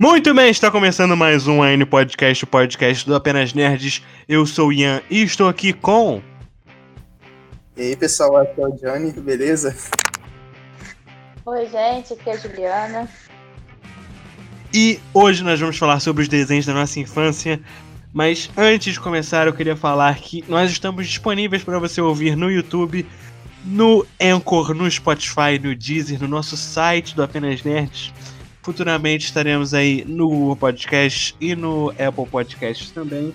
Muito bem, está começando mais um AN Podcast, o podcast do Apenas Nerds. Eu sou o Ian e estou aqui com. E aí, pessoal, aqui é o Johnny, beleza? Oi, gente, aqui é a Juliana. E hoje nós vamos falar sobre os desenhos da nossa infância. Mas antes de começar, eu queria falar que nós estamos disponíveis para você ouvir no YouTube, no Anchor, no Spotify, no Deezer, no nosso site do Apenas Nerds. Futuramente estaremos aí no Google Podcast e no Apple Podcast também.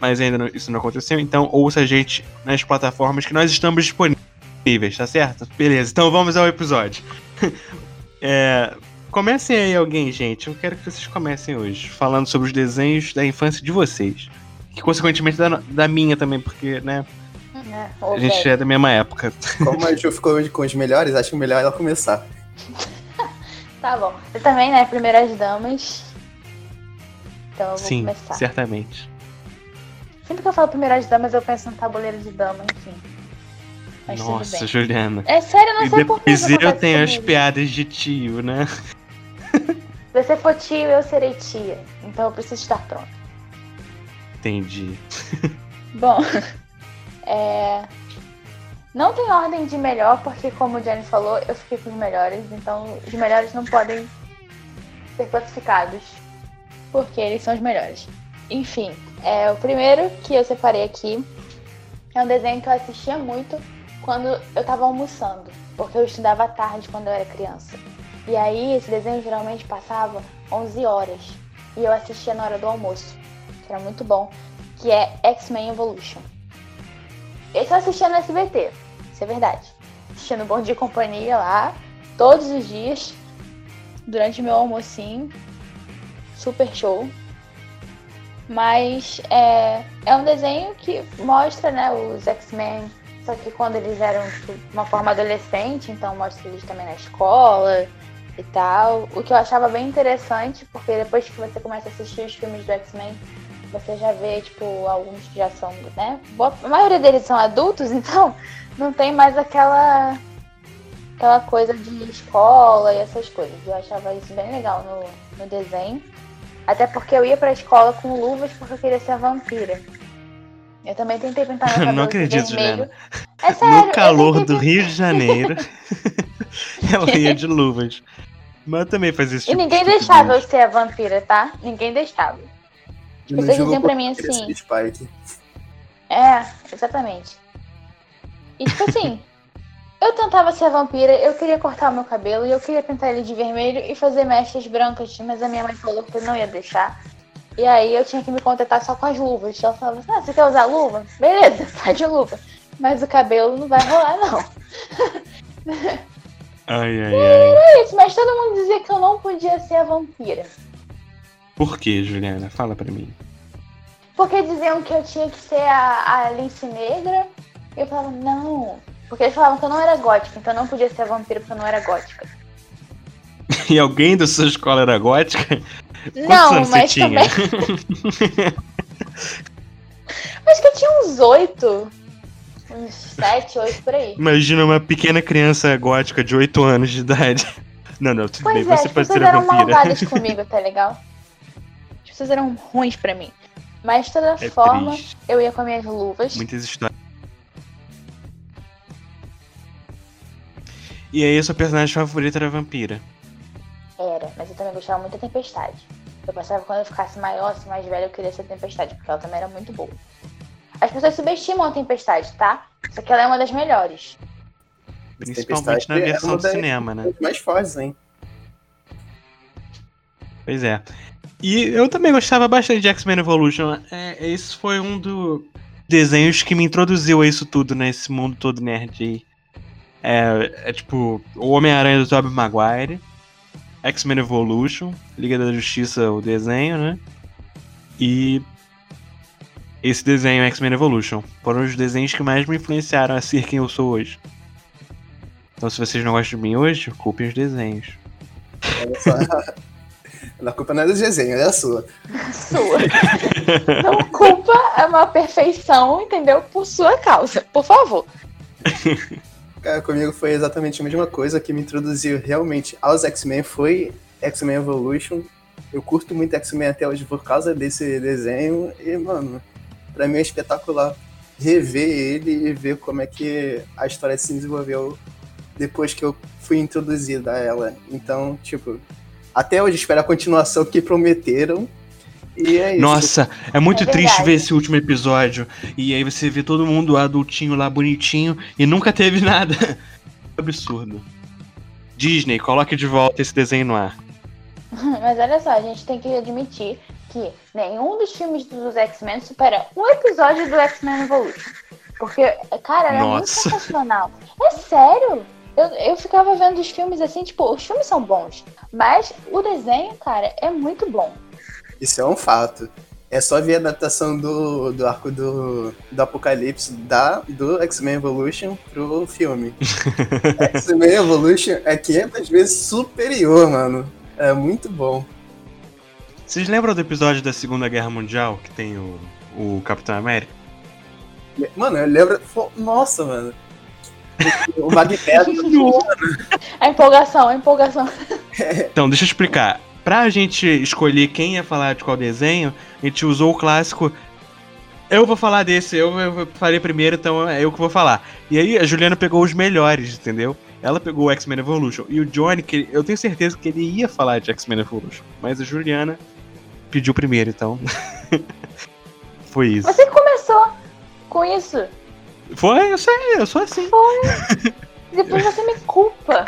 Mas ainda não, isso não aconteceu, então ouça a gente nas plataformas que nós estamos disponíveis, tá certo? Beleza, então vamos ao episódio. é, comecem aí alguém, gente. Eu quero que vocês comecem hoje, falando sobre os desenhos da infância de vocês. Que consequentemente da, da minha também, porque, né? É, A gente é da mesma época. Como a Ju ficou com os melhores, acho melhor ela começar. Tá bom. Eu também, né? Primeiras damas. Então eu vou Sim, começar. certamente. Sempre que eu falo primeiras damas, eu penso no tabuleiro de dama, enfim. Mas Nossa, tudo bem. Juliana. É sério, não E sei por que eu tenho as piadas de tio, né? Se você for tio, eu serei tia. Então eu preciso estar pronta. Entendi. Bom, é... Não tem ordem de melhor, porque como o Jenny falou, eu fiquei com os melhores, então os melhores não podem ser classificados, porque eles são os melhores. Enfim, é, o primeiro que eu separei aqui é um desenho que eu assistia muito quando eu tava almoçando, porque eu estudava tarde quando eu era criança. E aí esse desenho geralmente passava 11 horas, e eu assistia na hora do almoço, que era muito bom, que é X-Men Evolution. Esse eu assistia no SBT, isso é verdade. Assistia no Bom Dia Companhia lá, todos os dias, durante meu almocinho. Super show. Mas é, é um desenho que mostra né, os X-Men, só que quando eles eram tipo, uma forma adolescente, então mostra eles também na escola e tal. O que eu achava bem interessante, porque depois que você começa a assistir os filmes do X-Men, você já vê, tipo, alguns que já são, né? boa- A maioria deles são adultos, então não tem mais aquela aquela coisa de escola e essas coisas. Eu achava isso bem legal no, no desenho. Até porque eu ia pra escola com luvas porque eu queria ser a vampira. Eu também tentei pintar meu cabelo Não de acredito, vermelho. Juliana. É sério, no calor eu do Rio de Janeiro, ela ia de luvas. Mas eu também fazia E tipo ninguém de deixava eu estupidez. ser a vampira, tá? Ninguém deixava. Eu Vocês diziam pra mim assim. Spike. É, exatamente. E tipo assim, eu tentava ser a vampira, eu queria cortar o meu cabelo e eu queria pintar ele de vermelho e fazer mechas brancas, mas a minha mãe falou que não ia deixar. E aí eu tinha que me contentar só com as luvas. Ela falava assim, ah, você quer usar luva? Beleza, tá de luva. Mas o cabelo não vai rolar, não. Ai, ai, ai. É isso, mas todo mundo dizia que eu não podia ser a vampira. Por que, Juliana? Fala pra mim. Porque diziam que eu tinha que ser a, a lince negra. E eu falava, não. Porque eles falavam que eu não era gótica, então eu não podia ser a vampira porque eu não era gótica. E alguém da sua escola era gótica? Quantos não, mas você tinha? também. Acho que eu tinha uns oito. Uns sete, oito por aí. Imagina uma pequena criança gótica de 8 anos de idade. Não, não, tudo bem, Pois é, você pode ser a eram vampira. malvadas comigo, tá legal? As pessoas eram ruins pra mim. Mas de toda É forma, triste. eu ia com as minhas luvas. Muitas histórias. E aí, sua personagem favorita era a vampira. Era, mas eu também gostava muito da Tempestade. Eu pensava que quando eu ficasse maior, assim, mais velha, eu queria ser a Tempestade, porque ela também era muito boa. As pessoas subestimam a Tempestade, tá? Só que ela é uma das melhores. Principalmente na Tempestade é versão uma do cinema, né? Mais fortes, hein? Pois é. E eu também gostava bastante de X-Men Evolution. É, esse foi um dos desenhos que me introduziu a isso tudo, né? Esse mundo todo nerd aí. É, é tipo, o Homem-Aranha do Tobey Maguire, X-Men Evolution, Liga da Justiça, o desenho, né? E esse desenho, X-Men Evolution. Foram os desenhos que mais me influenciaram a ser quem eu sou hoje. Então se vocês não gostam de mim hoje, culpem os desenhos. Olha só. A culpa não é do desenho, é a sua. Sua. Não culpa é uma perfeição, entendeu? Por sua causa. Por favor. Cara, comigo foi exatamente a mesma coisa que me introduziu realmente aos X-Men foi X-Men Evolution. eu curto muito X-Men até hoje por causa desse desenho. E, mano, pra mim é espetacular rever ele e ver como é que a história se desenvolveu depois que eu fui introduzida a ela. Então, tipo, até hoje espero a continuação que prometeram. E é isso. Nossa, é muito É triste ver esse último episódio. E aí você vê todo mundo adultinho lá, bonitinho, e nunca teve nada. Absurdo. Disney, coloque de volta esse desenho no ar. Mas olha só, a gente tem que admitir que nenhum dos filmes dos X-Men supera um episódio do X-Men Evolution. Porque, cara, era muito Nossa. sensacional. É sério? Eu, eu ficava vendo os filmes assim, tipo, os filmes são bons. Mas o desenho, cara, é muito bom. Isso é um fato. É só ver a adaptação do, do arco do, do Apocalipse da, do X-Men Evolution pro filme. X-Men Evolution é 500 vezes superior, mano. É muito bom. Vocês lembram do episódio da Segunda Guerra Mundial que tem o, o Capitão América? Mano, eu lembro. Nossa, mano. O Magneto. A empolgação, a empolgação. Então, deixa eu explicar. Pra gente escolher quem ia falar de qual desenho, a gente usou o clássico. Eu vou falar desse, eu, eu falei primeiro, então é eu que vou falar. E aí a Juliana pegou os melhores, entendeu? Ela pegou o X-Men Evolution. E o Johnny, que eu tenho certeza que ele ia falar de X-Men Evolution. Mas a Juliana pediu primeiro, então. Foi isso. Você que começou com isso. Foi, eu sei, eu sou assim. Depois você me culpa.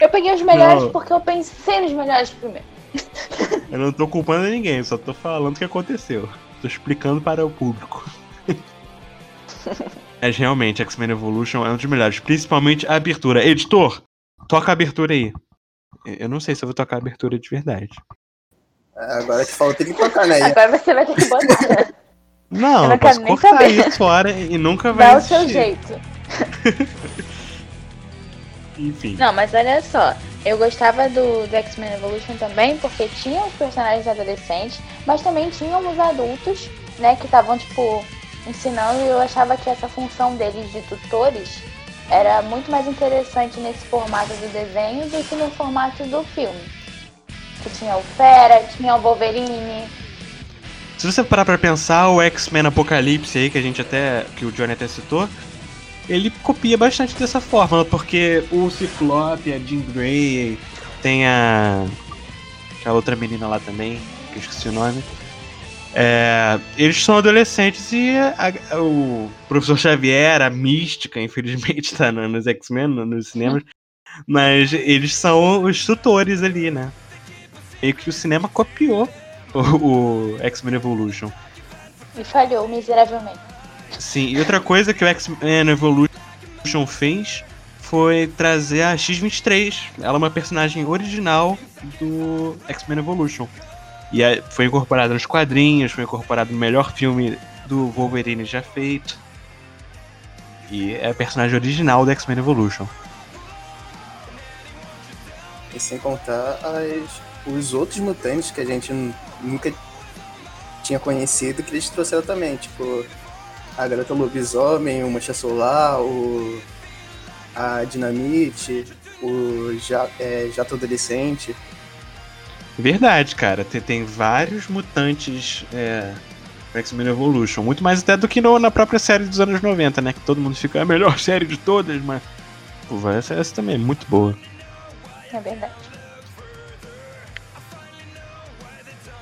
Eu peguei os melhores Não. porque eu pensei nos melhores primeiro. Eu não tô culpando ninguém, só tô falando o que aconteceu. Tô explicando para o público. Mas realmente, X-Men Evolution é um dos melhores, principalmente a abertura. Editor, toca a abertura aí. Eu não sei se eu vou tocar a abertura de verdade. Agora que falta tem que tocar, né? Agora você vai ter que botar. Não, Eu eu não posso cortar saber. isso fora e nunca vai Dá o seu existir. jeito. Enfim. Não, mas olha só. Eu gostava do, do X-Men Evolution também, porque tinha os personagens adolescentes, mas também tinham os adultos, né, que estavam, tipo, ensinando, e eu achava que essa função deles de tutores era muito mais interessante nesse formato do desenho do que no formato do filme. Que tinha o Fera, tinha o Wolverine. Se você parar pra pensar, o X-Men Apocalipse aí, que a gente até. que o Johnny até citou, ele copia bastante dessa fórmula, porque o Ciclope, a Jean Grey, tem a. aquela outra menina lá também, que eu esqueci o nome. É, eles são adolescentes e a- o professor Xavier, a mística, infelizmente, tá no- nos X-Men, no- nos cinemas. Mas eles são os tutores ali, né? Meio que o cinema copiou o, o X-Men Evolution. E falhou miseravelmente. Sim, e outra coisa que o X-Men Evolution fez foi trazer a X-23. Ela é uma personagem original do X-Men Evolution. E foi incorporada nos quadrinhos, foi incorporada no melhor filme do Wolverine já feito. E é a personagem original do X-Men Evolution. E sem contar as, os outros mutantes que a gente nu- nunca tinha conhecido que eles trouxeram também, tipo a garota lobisomem, o Mancha Solar, o, a Dinamite, o ja, é, Jato Adolescente. Verdade, cara. Tem, tem vários mutantes é, no X-Men Evolution. Muito mais até do que no- na própria série dos anos 90, né? Que todo mundo fica "É a melhor série de todas, mas. Pô, essa, essa também é muito boa. É verdade.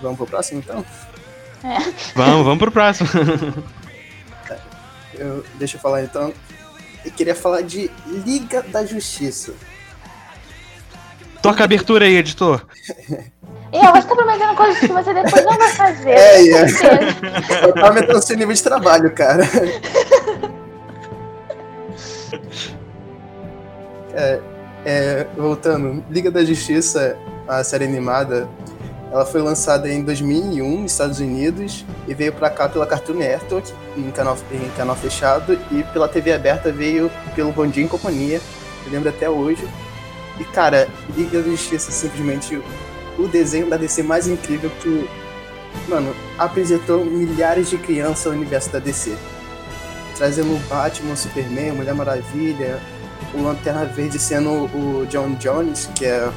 Vamos pro próximo então? Vamos, vamos pro próximo. Eu, deixa eu falar então. Eu queria falar de Liga da Justiça. Toca a abertura aí, editor. E ó, você tá prometendo coisas que você depois não vai fazer. É, eu é. Eu tava metendo seu nível de trabalho, cara. É, é, voltando, Liga da Justiça, a série animada, ela foi lançada em 2001 nos Estados Unidos e veio pra cá pela Cartoon Network, em canal, em canal fechado, e pela TV aberta veio pelo Bom em Companhia, eu lembro até hoje. E cara, Liga da Justiça simplesmente o desenho da DC mais incrível que, mano, apresentou milhares de crianças ao universo da DC. Trazendo o Batman, o Superman, a Mulher Maravilha, o Lanterna Verde sendo o John Jones, que é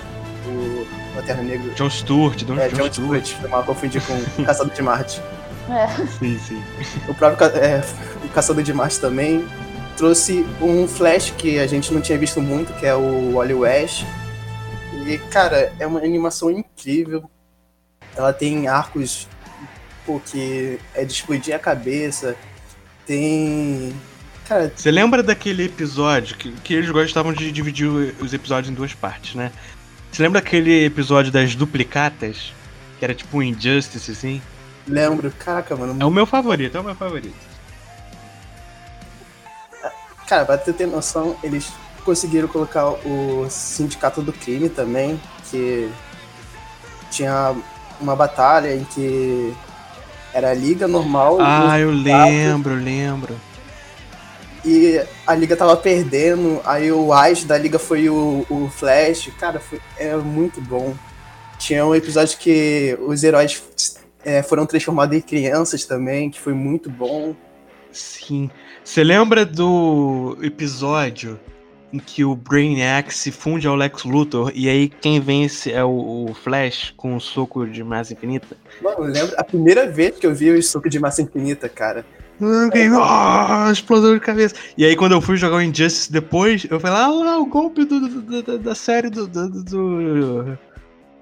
o Lanterna Negro. John Stewart, John, É, John John Stewart. Stewart, foi mal confundir com o Caçador de Marte. É. Sim, sim. O próprio é, o Caçador de Marte também trouxe um Flash que a gente não tinha visto muito, que é o Wally West. E, cara, é uma animação incrível. Ela tem arcos pô, que é de explodir a cabeça. Tem. Cara, Você lembra daquele episódio que, que eles gostavam de dividir os episódios em duas partes, né? Você lembra daquele episódio das duplicatas? Que era tipo um Injustice, assim? lembro, caraca, mano. É o meu favorito, é o meu favorito. Cara, pra tu ter noção, eles conseguiram colocar o Sindicato do Crime também, que tinha uma batalha em que era a Liga normal Ah, eu lembro, eu lembro. E a Liga tava perdendo, aí o Ais da Liga foi o, o Flash. Cara, foi, é muito bom. Tinha um episódio que os heróis é, foram transformados em crianças também, que foi muito bom. Sim. Você lembra do episódio em que o Brainiac se funde ao Lex Luthor e aí quem vence é o, o Flash com o soco de massa infinita? Mano, lembra a primeira vez que eu vi o Suco de Massa Infinita, cara. Ah, explosão de cabeça. E aí, quando eu fui jogar o Injustice depois, eu falei, ah lá, o golpe do, do- do- da- série do,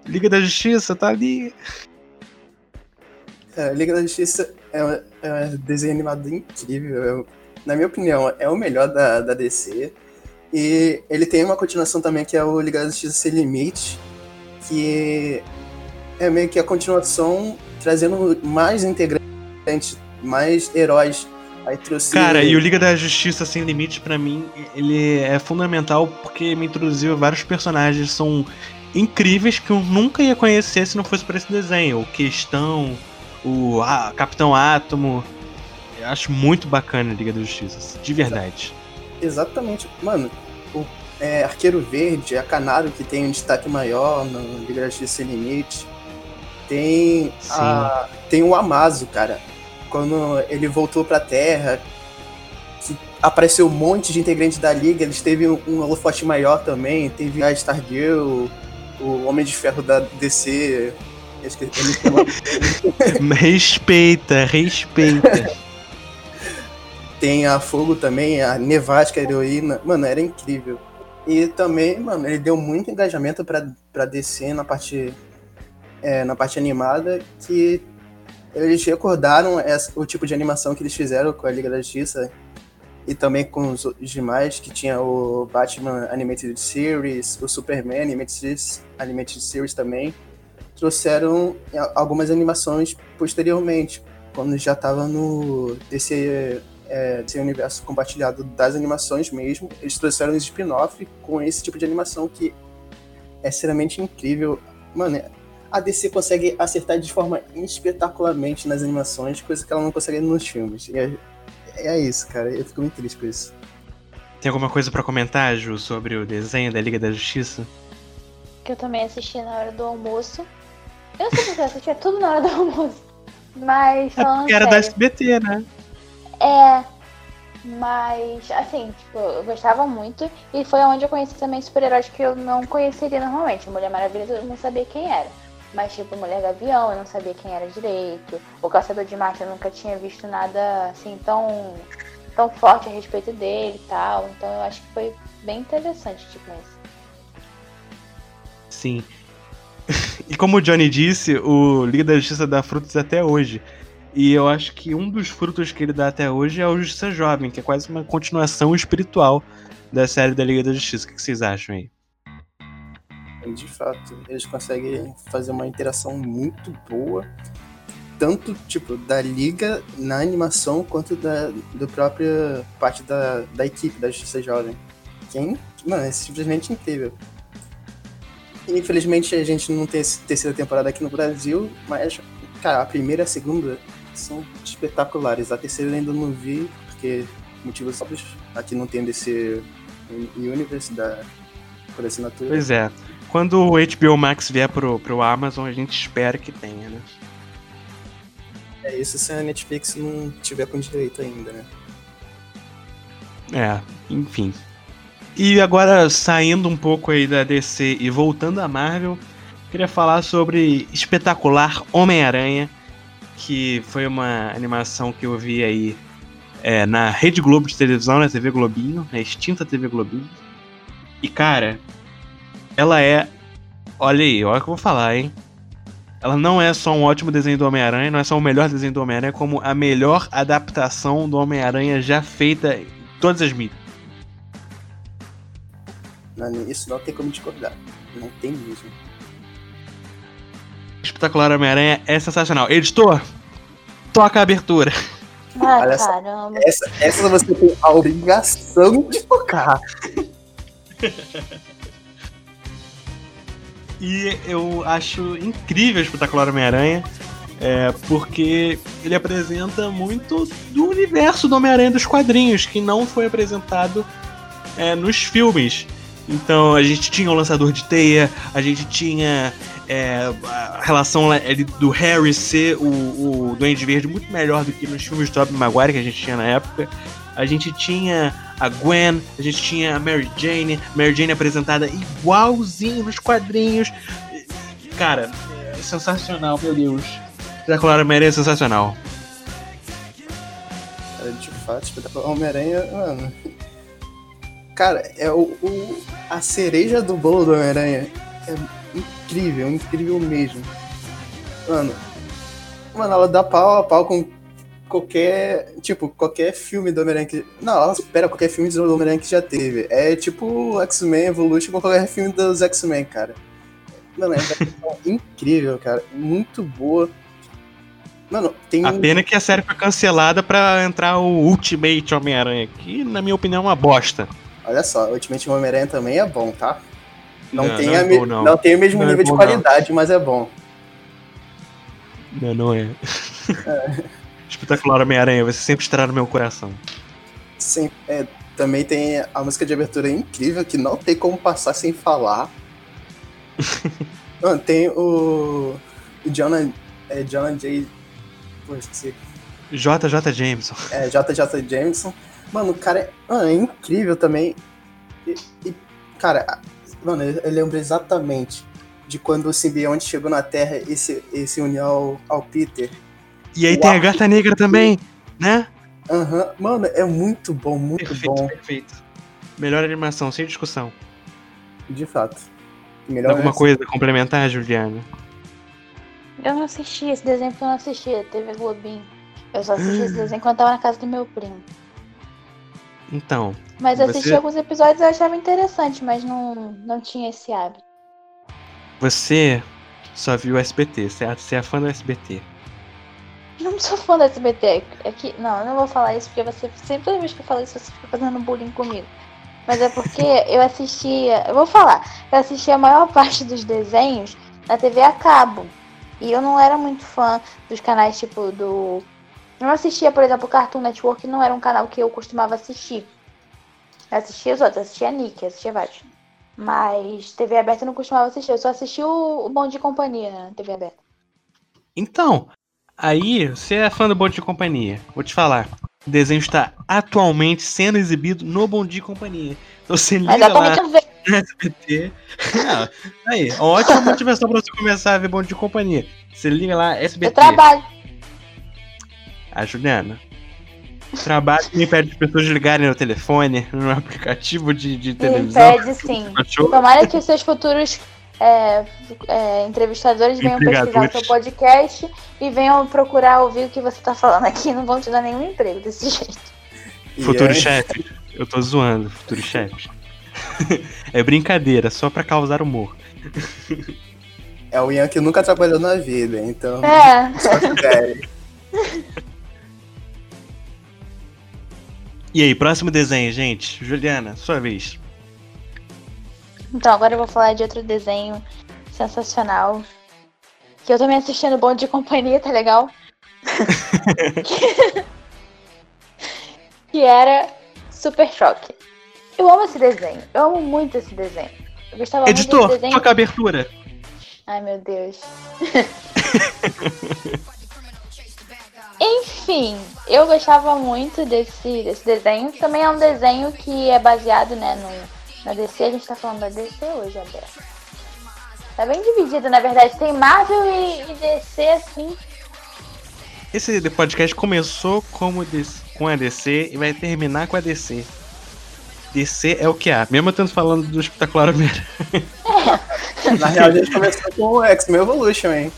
Liga da Justiça, tá ali. É, Liga da Justiça é um, é um desenho animado incrível. é na minha opinião, é o melhor da, da DC. E ele tem uma continuação também que é o Liga da Justiça Sem Limite, que é meio que a continuação trazendo mais integrantes, mais heróis. Aí trouxe. Cara, e o Liga da Justiça Sem Limites, pra mim, ele é fundamental porque me introduziu vários personagens são incríveis que eu nunca ia conhecer se não fosse por esse desenho. O Questão, o ah, Capitão Átomo. Eu acho muito bacana a Liga da Justiça, de verdade. Exatamente. Mano, o é, Arqueiro Verde, a Canário, que tem um destaque maior no Liga da Justiça Sem Limite. Tem, a, tem o Amazo, cara. Quando ele voltou pra Terra, apareceu um monte de integrantes da Liga, eles teve um, um holofote maior também. Teve a Stargirl, o Homem de Ferro da DC. Respeita, respeita. Tem a Fogo também, a Nevasca, a heroína. Mano, era incrível. E também, mano, ele deu muito engajamento pra, pra DC na parte, é, na parte animada, que eles recordaram essa- o tipo de animação que eles fizeram com a Liga da Justiça e também com os, demais, que tinha o Batman Animated Series, o Superman Animated Series, Animated Series também. Trouxeram algumas animações posteriormente, quando já tava no DC é, desse universo compartilhado das animações mesmo, eles trouxeram um spin-off com esse tipo de animação que é extremamente incrível. Mano, a DC consegue acertar de forma espetacularmente nas animações, coisa que ela não consegue nos filmes. E é, é isso, cara. Eu fico muito triste com isso. Tem alguma coisa pra comentar, Ju, sobre o desenho da Liga da Justiça? Que eu também assisti na hora do almoço. Eu não sei eu assistia tudo na hora do almoço. Mas É falando era da sério, SBT, né? É, mas assim, tipo, eu gostava muito e foi onde eu conheci também super-heróis que eu não conheceria normalmente. Mulher Maravilha eu não sabia quem era. Mas tipo, Mulher Gavião eu não sabia quem era direito. O Caçador de Marte eu nunca tinha visto nada assim tão, tão forte a respeito dele e tal. Então eu acho que foi bem interessante, tipo isso. Sim. E como o Johnny disse, o Liga da Justiça dá frutos até hoje. E eu acho que um dos frutos que ele dá até hoje é o Justiça Jovem, que é quase uma continuação espiritual da série da Liga da Justiça. O que vocês acham aí? E, de fato, eles conseguem fazer uma interação muito boa, tanto tipo da liga na animação quanto da do própria parte da, da equipe da Justiça Jovem. Quem, mano, é simplesmente incrível. Infelizmente a gente não tem essa terceira temporada aqui no Brasil, mas cara, a primeira e a segunda são espetaculares. A terceira ainda não vi, porque motivos óbvios. Aqui não tem desse Universe da por assinatura. Pois é. Quando o HBO Max vier pro, pro Amazon, a gente espera que tenha, né? É isso se a Netflix não tiver com direito ainda, né? É, enfim. E agora, saindo um pouco aí da DC e voltando à Marvel, queria falar sobre Espetacular Homem-Aranha, que foi uma animação que eu vi aí é, na Rede Globo de televisão, na TV Globinho, na extinta TV Globinho. E cara, ela é. Olha aí, olha o que eu vou falar, hein? Ela não é só um ótimo desenho do Homem-Aranha, não é só o melhor desenho do Homem-Aranha, como a melhor adaptação do Homem-Aranha já feita em todas as mídias. Isso não tem como discordar. Não tem mesmo. Espetacular Homem-Aranha é sensacional. Editor, toca a abertura. Ai, Olha caramba. Essa, essa você tem a obrigação de tocar. E eu acho incrível o Espetacular Homem-Aranha, é, porque ele apresenta muito do universo do Homem-Aranha dos quadrinhos, que não foi apresentado é, nos filmes. Então a gente tinha o lançador de teia, a gente tinha é, a relação do Harry ser o, o Duende Verde muito melhor do que nos filmes do Tobey Maguire que a gente tinha na época. A gente tinha a Gwen, a gente tinha a Mary Jane, Mary Jane apresentada igualzinho nos quadrinhos. Cara, é sensacional, meu Deus. Espetacular Homem-Aranha é sensacional. Cara, de fato, espetacular. Homem-Aranha, mano. Cara, é o, o- a cereja do bolo do Homem-Aranha. É incrível, incrível mesmo. Mano, mano, ela dá pau a pau com qualquer. Tipo, qualquer filme do Homem-Aranha que. Não, ela supera qualquer filme do Homem-Aranha que já teve. É tipo X-Men Evolution com qualquer filme dos X-Men, cara. Mano, é incrível, cara. Muito boa. Mano, tem. A pena é que a série foi cancelada pra entrar o Ultimate Homem-Aranha, que na minha opinião é uma bosta. Olha só, Ultimate Homem-Aranha também é bom, tá? Não, Não, tem, não é bom, não. não tem o mesmo é nível de bom, qualidade, mas é bom. Não, não é. Espetacular Homem-Aranha, você sempre estará no meu coração. Sim, é, também tem a música de abertura incrível, que não tem como passar sem falar. Mano, tem o. O Jonah. É, Jonah J. Pô, esqueci. JJ Jameson. É, JJ Jameson. Mano, o cara é, mano, é incrível também. E, e, cara, mano, eu eu lembro exatamente de quando o simbionte chegou na Terra e se, e se uniu ao, ao Peter. E aí Uau. tem a Gata Negra também, né? Aham, Mano, é muito bom, muito Perfeito, bom, perfeito. Melhor animação, sem discussão. de fato. Melhor Alguma versão. coisa a complementar, Juliana? Eu não assisti esse desenho porque eu não assistia TV Globinho. Eu só assisti esse desenho quando tava na casa do meu primo. Então, Mas eu assisti Você- alguns episódios e eu achava interessante, mas não, não tinha esse hábito. você só viu o SBT, certo? Você é fã do SBT. Não sou fã da SBT. É que, não, eu não vou falar isso porque você sempre toda vez que eu falo isso você fica fazendo bullying comigo. Mas é porque eu assistia, eu vou falar, eu assistia a maior parte dos desenhos na TV a cabo. E eu não era muito fã dos canais tipo do. Eu assistia, por exemplo, Cartoon Network, não era um canal que eu costumava assistir. Eu assistia os outros, assistia a Nick, assistia vários. Mas TV aberta eu não costumava assistir, eu só assistia o, o Bom de Companhia na TV aberta. Então, aí você é fã do Bom Dia e Companhia. Vou te falar. O desenho está atualmente sendo exibido no Bom Dia e Companhia. Então você liga lá no SBT. Ah, aí, ótima motivação pra você começar a ver Bom Dia e Companhia. Você liga lá, SBT. Eu trabalho. Ah, Juliana. Trabalho me impede as pessoas de ligarem no telefone, no aplicativo de, de televisão. Impede sim. Tomara que os seus futuros é, é, entrevistadores venham pesquisar o seu podcast e venham procurar ouvir o que você tá falando aqui. Não vão te dar nenhum emprego desse jeito. Futuro é- chefe. Eu tô zoando, futuro chefe. é brincadeira, só pra causar humor. É o Ian que nunca trabalhou na vida, então. É. E aí, próximo desenho, gente. Juliana, sua vez. Então, agora eu vou falar de outro desenho sensacional. Que eu também assisti no Bom de Companhia, tá legal? que era Super Choque. Eu amo esse desenho. Eu amo muito esse desenho. Eu gostava muito Editor, desse desenho. toca a abertura. Ai, meu Deus. Enfim, eu gostava muito desse, desse desenho. Também é um desenho que é baseado né, Na DC a gente tá falando da DC hoje, aberto. Tá bem dividido, na verdade. Tem Marvel e, e DC, assim. Esse podcast começou como DC, com a DC e vai terminar com a DC. DC é o que há. Mesmo eu tendo falando do espetacular Homem-Aranha. Na real, a gente começou com o X-Men Evolution, hein?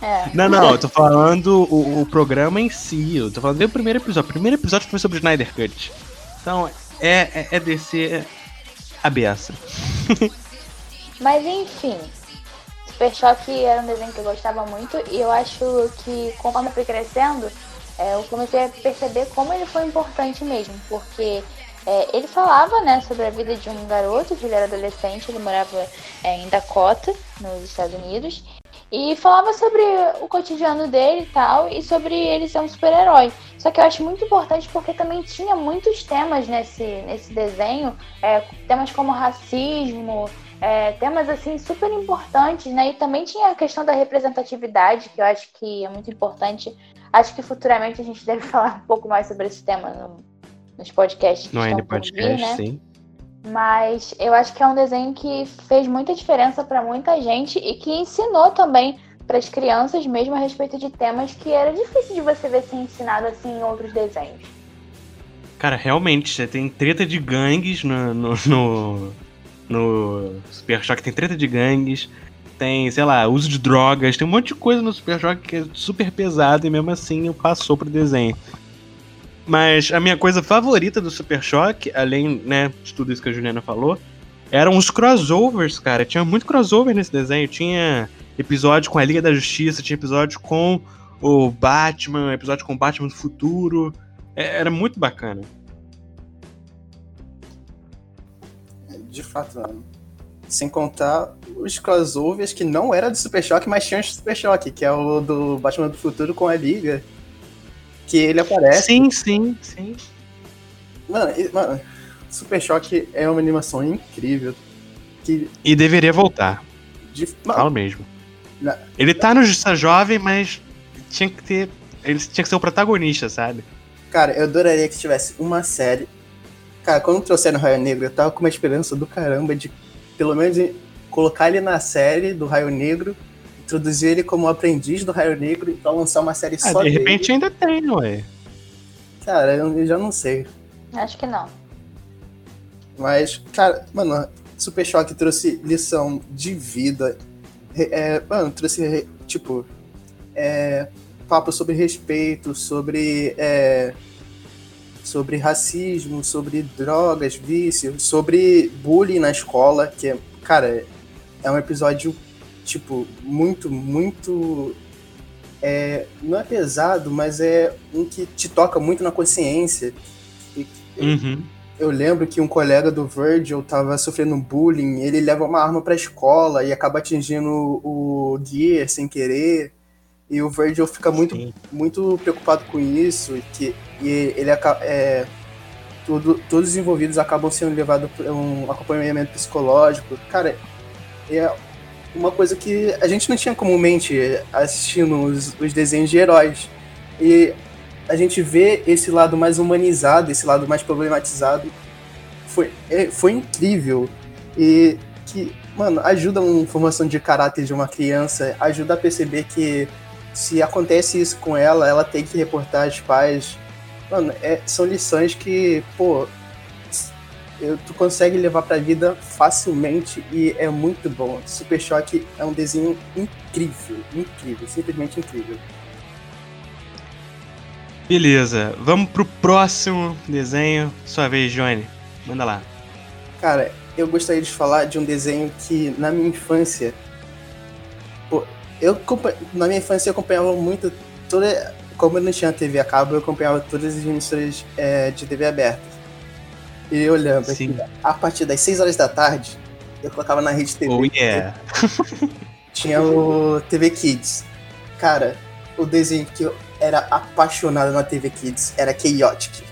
É. Não, não, eu tô falando o, o programa em si. Eu tô falando do primeiro episódio. O primeiro episódio foi sobre o Snyder Cut. Então, é, é, é DC a beça. Mas enfim, Super Choque era um desenho que eu gostava muito e eu acho que conforme eu fui crescendo, é, eu comecei a perceber como ele foi importante mesmo, porque é, ele falava né, sobre a vida de um garoto, que ele era adolescente, ele morava é, em Dakota, nos Estados Unidos, e falava sobre o cotidiano dele e tal, e sobre ele ser um super-herói. Só que eu acho muito importante porque também tinha muitos temas nesse, nesse desenho, é, temas como racismo, é, temas assim super importantes, né? E também tinha a questão da representatividade, que eu acho que é muito importante. Acho que futuramente a gente deve falar um pouco mais sobre esse tema no, nos podcasts No N Podcast, vir, né? sim. Mas eu acho que é um desenho que fez muita diferença para muita gente e que ensinou também para as crianças mesmo a respeito de temas que era difícil de você ver ser ensinado assim em outros desenhos. Cara, realmente, você tem treta de gangues no, no, no, no Super Choque, tem treta de gangues, tem, sei lá, uso de drogas, tem um monte de coisa no Super Choque que é super pesado e mesmo assim passou pro desenho. Mas a minha coisa favorita do Super Choque, além né, de tudo isso que a Juliana falou, eram os crossovers, cara. Tinha muito crossover nesse desenho. Tinha episódio com a Liga da Justiça, tinha episódio com o Batman, episódio com o Batman do futuro. É- era muito bacana. De fato, mano. Sem contar os crossovers que não era do Super Choque, mas tinha o Super Choque, que é o do Batman do Futuro com a Liga. Que ele aparece. Sim, sim, sim. Mano, e- mano, Super Choque é uma animação incrível. Que. E deveria voltar. De, Falo mano, mesmo. Na- Ele tá no Justiça Jovem, mas tinha que ter. Ele tinha que ser o protagonista, sabe? cara, eu adoraria que tivesse uma série. Cara, quando trouxeram o Raio Negro, eu tava com uma esperança do caramba de pelo menos colocar ele na série do Raio Negro, introduzir ele como aprendiz do Raio Negro e pra lançar uma série Ah, só de dele. repente ainda tem, ué. Cara, eu, eu já não sei. Acho que não. Mas, cara, mano, Super Choque trouxe lição de vida. É, mano, trouxe, tipo, é, papo sobre respeito, sobre, é, sobre racismo, sobre drogas, vício, sobre bullying na escola, que, é, cara, é um episódio, tipo, muito, muito. É, não é pesado, mas é um que te toca muito na consciência. E- Uhum. eu lembro que um colega do Virgil tava sofrendo bullying, ele leva uma arma pra escola e acaba atingindo o Gear sem querer. E o Virgil fica muito, Sim. muito preocupado com isso, e que e ele. É, tudo, todos os envolvidos acabam sendo levados para um acompanhamento psicológico. Cara, é uma coisa que a gente não tinha comumente assistindo os, os desenhos de heróis. E a gente vê esse lado mais humanizado, esse lado mais problematizado. Foi, é, foi incrível. E que, mano, ajuda uma formação de caráter de uma criança, ajuda a perceber que se acontece isso com ela, ela tem que reportar aos pais. Mano, é- são lições que, pô, tu consegue levar pra vida facilmente e é muito bom. Super Choque é um desenho incrível, incrível, simplesmente incrível. Beleza, vamos pro próximo desenho. Sua vez, Johnny. Manda lá. Cara, eu gostaria de falar de um desenho que na minha infância. Eu na minha infância eu acompanhava muito toda. Como eu não tinha TV a cabo, eu acompanhava todas as emissoras é, de TV aberta. E eu lembro Sim. que a partir das 6 horas da tarde, eu colocava na rede TV. Oh yeah. Tinha o TV Kids. Cara, o desenho que eu era apaixonado na TV Kids era Chaotic.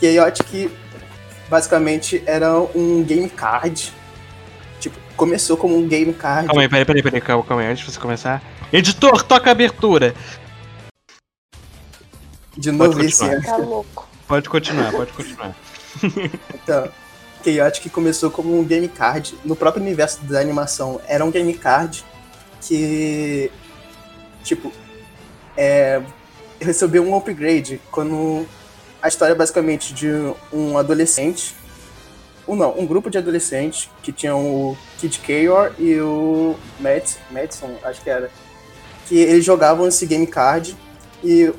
Chaotic basicamente era um game card. Tipo, começou como um game card. Calma aí, peraí, peraí, peraí, calma, calma aí, antes de você começar. Editor, toca a abertura. De novo Pode esse continuar. Tá louco. Pode continuar, pode continuar. Então, Chaotic começou como um game card. No próprio universo da animação, era um game card que, tipo, é, recebeu um upgrade quando a história é basicamente de um adolescente, um não, um grupo de adolescentes que tinham o Kid Chaor e o Matt, Madison, acho que era, que eles jogavam esse game card e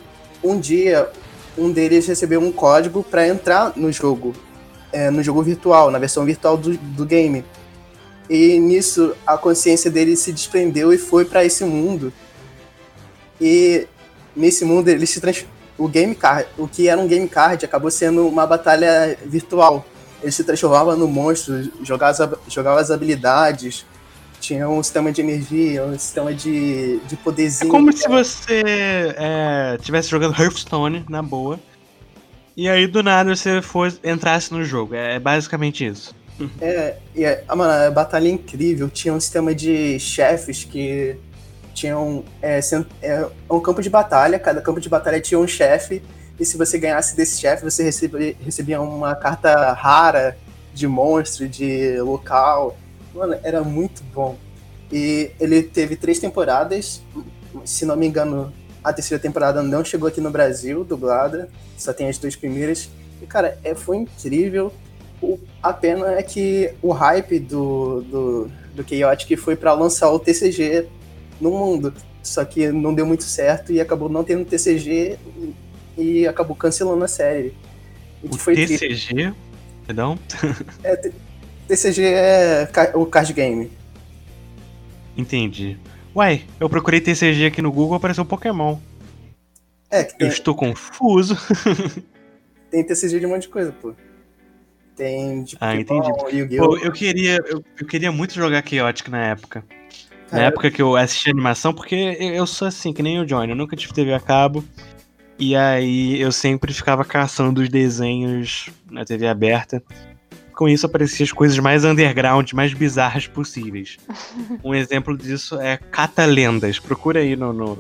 um dia um deles recebeu um código para entrar no jogo, é, no jogo virtual, na versão virtual do, do game. E nisso a consciência dele se desprendeu e foi para esse mundo. E nesse mundo ele se trans... o game card, o que era um game card acabou sendo uma batalha virtual. Ele se transformava no monstro, jogava, jogava as habilidades, tinha um sistema de energia, um sistema de, de poderzinho. É como se você estivesse é, jogando Hearthstone na boa. E aí do nada você for, entrasse no jogo. É basicamente isso. É, e é, ah, mano, a batalha é incrível. Tinha um sistema de chefes que tinham. É, é, um campo de batalha, cada campo de batalha tinha um chefe. E se você ganhasse desse chefe, você recebia, recebia uma carta rara de monstro, de local. Mano, era muito bom. E ele teve três temporadas. Se não me engano, a terceira temporada não chegou aqui no Brasil, dublada. Só tem as duas primeiras. E, cara, é, foi incrível. O, a pena é que o hype do, do, do Chaotic foi para lançar o TCG no mundo. Só que não deu muito certo e acabou não tendo TCG e acabou cancelando a série. O, o TCG? Triste. Perdão? É, TCG é o card game. Entendi. Uai, eu procurei TCG aqui no Google, apareceu Pokémon. É, que tem... Eu estou confuso. tem TCG de um monte de coisa, pô. Tem de ah, entendi. Pô, eu queria, eu, eu, queria muito jogar Chaotic na época. Na época que eu assisti animação, porque eu sou assim, que nem o Johnny, eu nunca tive TV a cabo. E aí eu sempre ficava caçando os desenhos na TV aberta. Com isso apareciam as coisas mais underground, mais bizarras possíveis. um exemplo disso é Catalendas. Procura aí no, no,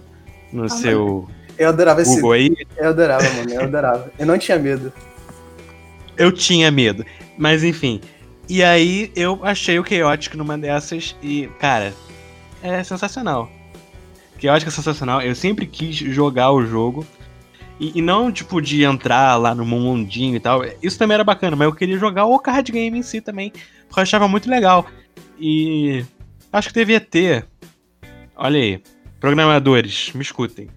no ah, seu. Eu adorava Google esse. Aí. Eu adorava, mano. Eu adorava. Eu não tinha medo. Eu tinha medo. Mas enfim. E aí eu achei o Chaotic numa dessas e, cara, é sensacional. Chaotic é sensacional. Eu sempre quis jogar o jogo. E, e, não, tipo, de entrar lá no mundinho e tal. Isso também era bacana, mas eu queria jogar o card game em si também. Porque eu achava muito legal. E acho que devia ter. Olha aí. Programadores, me escutem.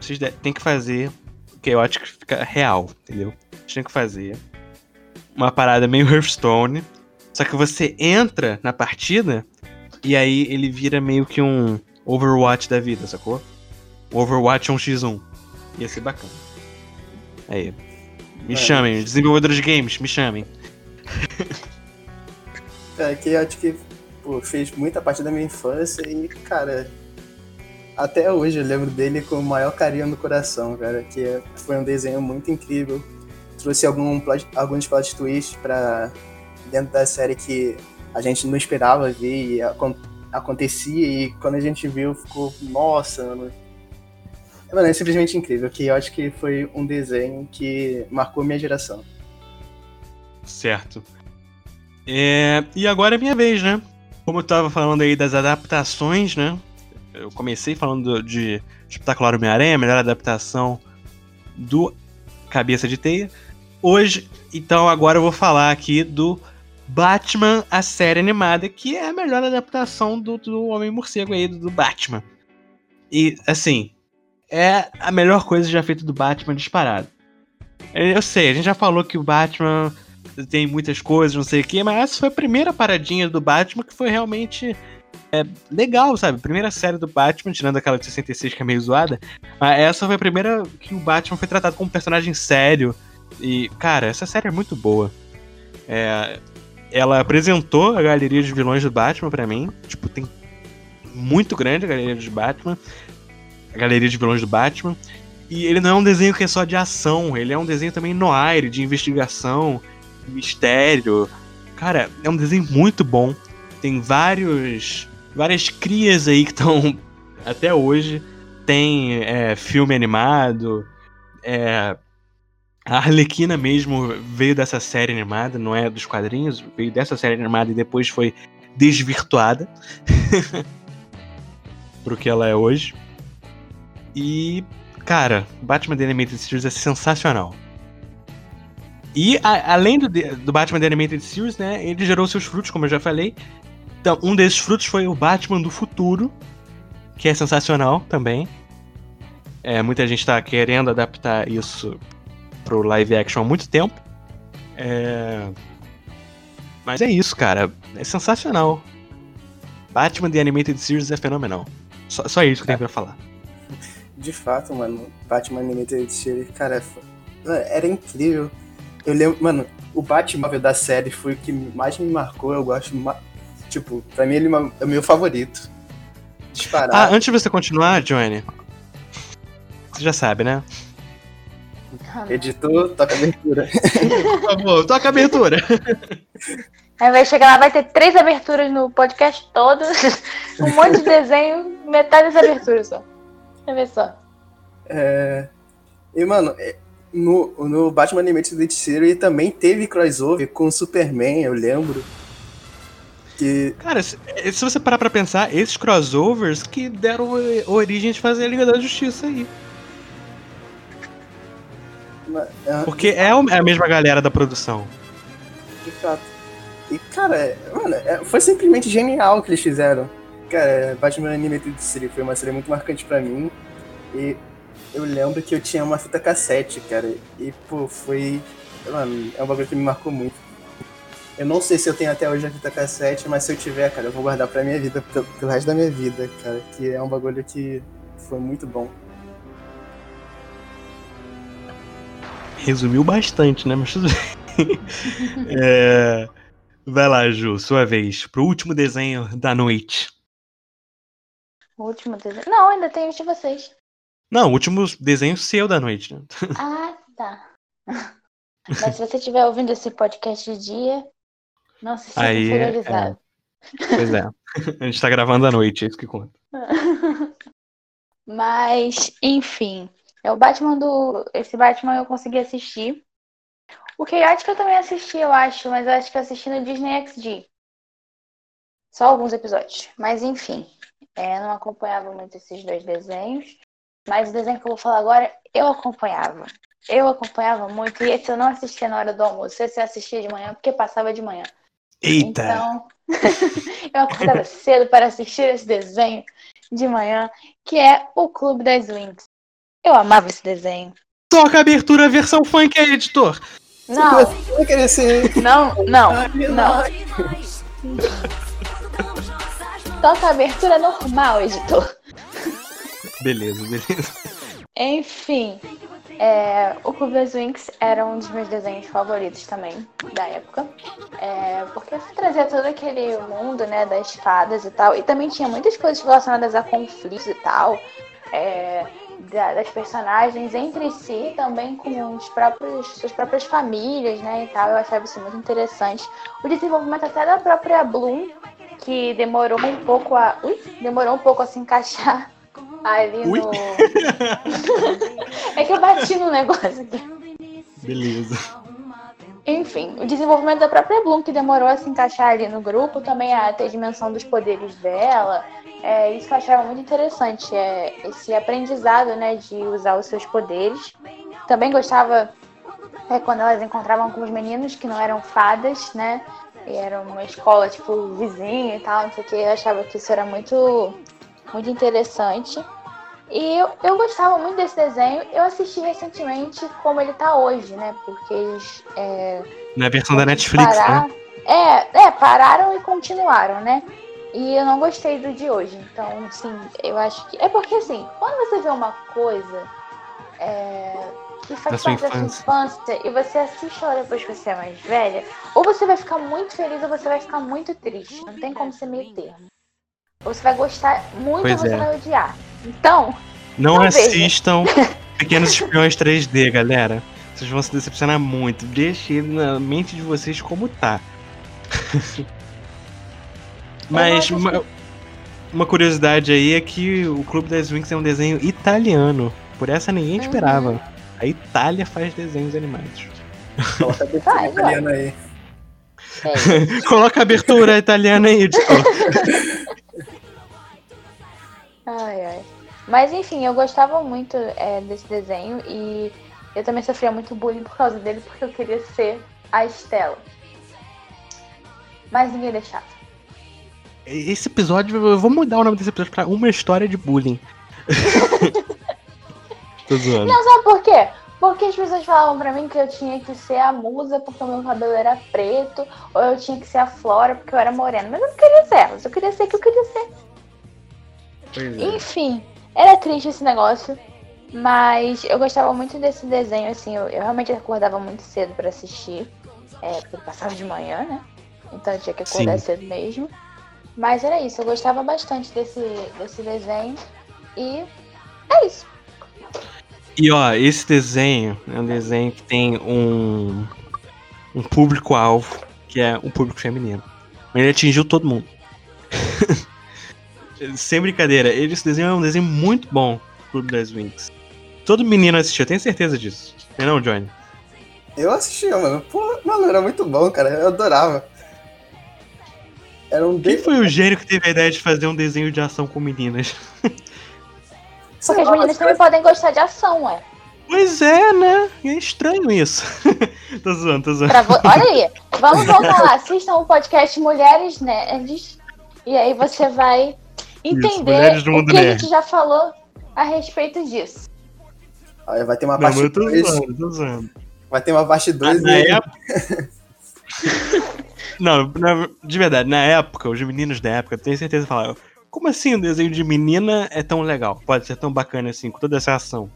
Vocês têm que fazer o Chaotic fica real, entendeu? Vocês têm que fazer uma parada meio Hearthstone. Só que você entra na partida e aí ele vira meio que um Overwatch da vida, sacou? Overwatch é um X1. Ia ser bacana. Aí. Me é. chamem, desenvolvedores de games, me chamem. É, que eu acho que pô, fez muita parte da minha infância e, cara, até hoje eu lembro dele com o maior carinho no coração, cara. Que foi um desenho muito incrível. Trouxe algum, alguns plot twists pra dentro da série que a gente não esperava ver e acontecia. E quando a gente viu, ficou, nossa, mano, Mano, é simplesmente incrível, que eu acho que foi um desenho que marcou minha geração. Certo. É, e agora é minha vez, né? Como eu tava falando aí das adaptações, né? Eu comecei falando de Espetacular Homem-Aranha, melhor adaptação do Cabeça de Teia. Hoje, então, agora eu vou falar aqui do Batman, a série animada, que é a melhor adaptação do, do Homem-Morcego aí, do, do Batman. E, assim, é a melhor coisa já feita do Batman disparado. Eu sei, a gente já falou que o Batman tem muitas coisas, não sei o quê, mas essa foi a primeira paradinha do Batman que foi realmente é, legal, sabe? Primeira série do Batman, tirando aquela de 66 que é meio zoada, mas essa foi a primeira que o Batman foi tratado como um personagem sério. E, cara, essa série é muito boa. É, ela apresentou a galeria de vilões do Batman para mim. Tipo, tem muito grande a galeria de Batman a galeria de vilões do Batman. E ele não é um desenho que é só de ação, ele é um desenho também noir, de investigação, mistério. Cara, é um desenho muito bom. Tem vários. várias crias aí que estão até hoje. Tem é, filme animado. É, A Arlequina mesmo veio dessa série animada, não é dos quadrinhos, veio dessa série animada e depois foi desvirtuada pro que ela é hoje. E, cara, Batman The Animated Series é sensacional. E a, além do, do Batman The Animated Series, né, ele gerou seus frutos, como eu já falei. Então, um desses frutos foi o Batman do Futuro, que é sensacional também. É, muita gente tá querendo adaptar isso pro live action há muito tempo. É... Mas é isso, cara. É sensacional. Batman The Animated Series é fenomenal. Só, só isso que eu tenho pra falar. De fato, mano, Batman Animated Series, cara, era incrível. Eu lembro, mano, o Batmóvel da série foi o que mais me marcou. Eu gosto, tipo, pra mim ele é o meu favorito. Disparado. Ah, antes de você continuar, Johnny, você já sabe, né? Editor, toca abertura. Por favor, toca abertura. Aí vai chegar lá, vai ter três aberturas no podcast todo, um monte de desenho, metade das aberturas só. Vai ver só. É... E, mano, é, no, no Batman Animated Series também teve crossover com o Superman, eu lembro. Que... Cara, se, se você parar pra pensar, esses crossovers que deram origem de fazer a Liga da Justiça aí. É, Porque é a mesma galera da produção. De fato. E, cara, mano, é, foi simplesmente genial o que eles fizeram. Cara, Batman Animated Series foi uma série muito marcante pra mim. E eu lembro que eu tinha uma fita cassete, cara. E, pô, foi. Mano, é um bagulho que me marcou muito. Eu não sei se eu tenho até hoje a fita cassete, mas se eu tiver, cara, eu vou guardar pra minha vida, pelo resto da minha vida, cara. Que é um bagulho que foi muito bom. Resumiu bastante, né? Mas tudo bem. é... Vai lá, Ju, sua vez. Pro último desenho da noite. O último desenho? Não, ainda tem os de vocês. Não, o último desenho seu da noite, né? Ah, tá. Mas se você estiver ouvindo esse podcast de dia, não se sinta Aí. É... Pois é. A gente tá gravando à noite, é isso que conta. Mas, enfim. É o Batman do. Esse Batman eu consegui assistir. O Chaotic eu também assisti, eu acho, mas eu acho que eu assisti no Disney XD. Só alguns episódios. Mas enfim. É, não acompanhava muito esses dois desenhos. Mas o desenho que eu vou falar agora, eu acompanhava. Eu acompanhava muito. E esse eu não assistia na hora do almoço. Esse eu assistia de manhã, porque passava de manhã. Eita! Então, eu acordava cedo para assistir esse desenho de manhã, que é o Clube das Winx. Eu amava esse desenho. Toca a abertura versão funk aí, editor. Não. Não, não, não. Toca a abertura normal, editor. Beleza, beleza. Enfim, é, o Clube das Winx era um dos meus desenhos favoritos também da época, é, porque trazia todo aquele mundo, né, das fadas e tal, e também tinha muitas coisas relacionadas a conflitos e tal, é, da, das personagens entre si, também com os próprios, suas próprias famílias, né, e tal, eu achava isso muito interessante. O desenvolvimento até da própria Bloom, que demorou um pouco a, ui, demorou um pouco a se encaixar ali Ui? no. é que eu bati no negócio aqui. Beleza. Enfim, o desenvolvimento da própria Bloom, que demorou a se encaixar ali no grupo, também a ter dimensão dos poderes dela. É, isso que eu achava muito interessante, é, esse aprendizado né, de usar os seus poderes. Também gostava é, quando elas encontravam com os meninos que não eram fadas, né? E era uma escola, tipo, vizinha e tal, não sei o que. Eu achava que isso era muito muito interessante. E eu, eu gostava muito desse desenho. Eu assisti recentemente como ele tá hoje, né? Porque eles. É, Na versão da Netflix, parar... né? É, é, pararam e continuaram, né? E eu não gostei do de hoje. Então, assim, eu acho que. É porque, assim, quando você vê uma coisa é, que faz parte da sua infância e você assiste ela depois que você é mais velha, ou você vai ficar muito feliz ou você vai ficar muito triste. Não tem como ser meio termo. Você vai gostar muito pois ou você é. vai odiar. Então. Não, não assistam Pequenos Espiões 3D, galera. Vocês vão se decepcionar muito. Deixe ele na mente de vocês como tá. Mas uma, uma, curiosidade aí é que o Clube das Winx é um desenho italiano. Por essa ninguém esperava. A Itália faz desenhos animados. Coloca a abertura italiana aí. É, Coloca a abertura italiana aí. Ai, ai. Mas enfim, eu gostava muito é, desse desenho e eu também sofria muito bullying por causa dele, porque eu queria ser a Estela. Mas ninguém deixava. Esse episódio, eu vou mudar o nome desse episódio pra Uma História de Bullying. Tô zoando. Não, sabe por quê? Porque as pessoas falavam pra mim que eu tinha que ser a musa porque o meu cabelo era preto, ou eu tinha que ser a Flora porque eu era morena. Mas eu não queria ser elas, eu queria ser o que eu queria ser. Pois é. Enfim, era triste esse negócio. Mas eu gostava muito desse desenho, assim, eu, eu realmente acordava muito cedo pra assistir. É, porque passava de manhã, né? Então eu tinha que acordar Sim. cedo mesmo. Mas era isso, eu gostava bastante desse, desse desenho. E é isso. E ó, esse desenho é um desenho que tem um, um público-alvo, que é um público feminino. Mas ele atingiu todo mundo. Sem brincadeira, ele- esse desenho é um desenho muito bom, Clube das Winx. Todo menino assistiu, eu tenho certeza disso. Não é não, Johnny? Eu assistia, mano. Pô, mano, era muito bom, cara. Eu adorava. Era um Quem de... foi o gênio que teve a ideia de fazer um desenho de ação com meninas? Sei Porque as lá, meninas mas- também podem gostar de ação, ué. Pois é, né? É estranho isso. tô zoando, tô zoando. Vo- Olha aí, vamos voltar lá. Assistam o podcast Mulheres Nerds. E aí você vai entender do o que a Nerd. gente já falou a respeito disso. Aí vai ter uma parte eu tô 2. zoando, tô zoando. Vai ter uma parte Ah, 2 na e época... Não, na- de verdade, na época, os meninos da época, eu tenho certeza, falavam: como assim um desenho de menina é tão legal? Pode ser tão bacana assim, com toda essa ação.